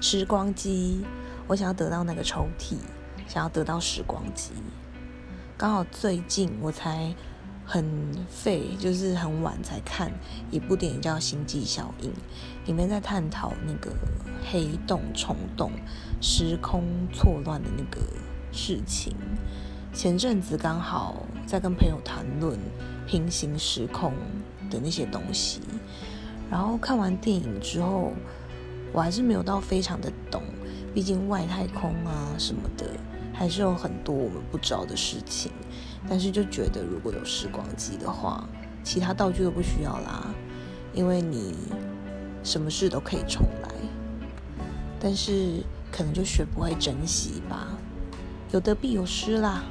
时光机，我想要得到那个抽屉，想要得到时光机。刚好最近我才很废，就是很晚才看一部电影叫《星际效应》，里面在探讨那个黑洞虫洞、时空错乱的那个事情。前阵子刚好在跟朋友谈论平行时空的那些东西，然后看完电影之后，我还是没有到非常的懂，毕竟外太空啊什么的，还是有很多我们不知道的事情。但是就觉得如果有时光机的话，其他道具都不需要啦，因为你什么事都可以重来。但是可能就学不会珍惜吧，有得必有失啦。